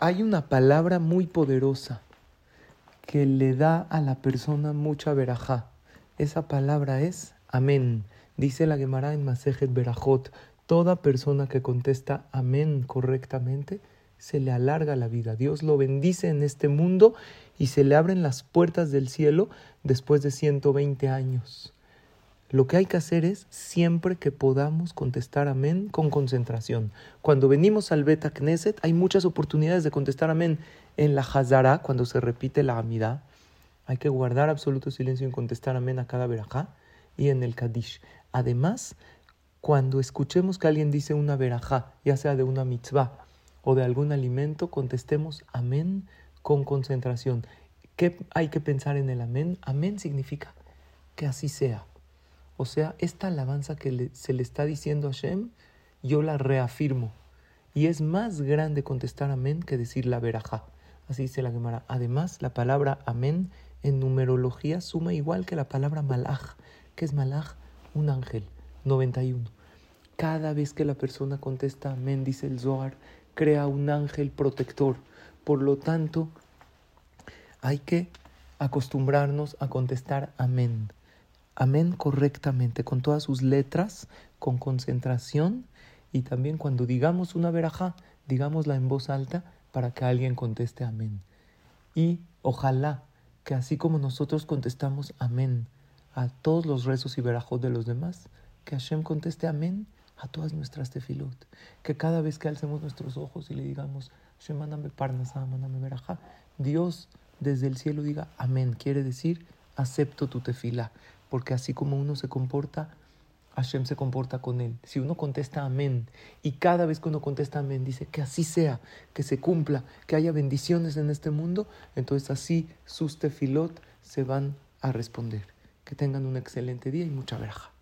Hay una palabra muy poderosa que le da a la persona mucha verajá. Esa palabra es amén. Dice la Gemara en Masejet Berajot, toda persona que contesta amén correctamente, se le alarga la vida. Dios lo bendice en este mundo y se le abren las puertas del cielo después de 120 años. Lo que hay que hacer es siempre que podamos contestar amén con concentración. Cuando venimos al Beta Knesset hay muchas oportunidades de contestar amén. En la Hazara, cuando se repite la amida, hay que guardar absoluto silencio y contestar amén a cada verajá y en el Kadish. Además, cuando escuchemos que alguien dice una verajá, ya sea de una mitzvah o de algún alimento, contestemos amén con concentración. ¿Qué hay que pensar en el amén? Amén significa que así sea. O sea, esta alabanza que se le está diciendo a Hashem, yo la reafirmo. Y es más grande contestar amén que decir la verajá. Así dice la Gemara. Además, la palabra amén en numerología suma igual que la palabra malaj. ¿Qué es malaj? Un ángel. 91. Cada vez que la persona contesta amén, dice el Zohar, crea un ángel protector. Por lo tanto, hay que acostumbrarnos a contestar amén amén correctamente, con todas sus letras, con concentración y también cuando digamos una verajá, digámosla en voz alta para que alguien conteste amén. Y ojalá que así como nosotros contestamos amén a todos los rezos y verajos de los demás, que Hashem conteste amén a todas nuestras tefilot. Que cada vez que alcemos nuestros ojos y le digamos, Hashem, mándame parnasá, mándame verajá, Dios desde el cielo diga amén. Quiere decir, acepto tu tefila porque así como uno se comporta, Hashem se comporta con él. Si uno contesta amén y cada vez que uno contesta amén dice que así sea, que se cumpla, que haya bendiciones en este mundo, entonces así sus tefilot se van a responder. Que tengan un excelente día y mucha verja.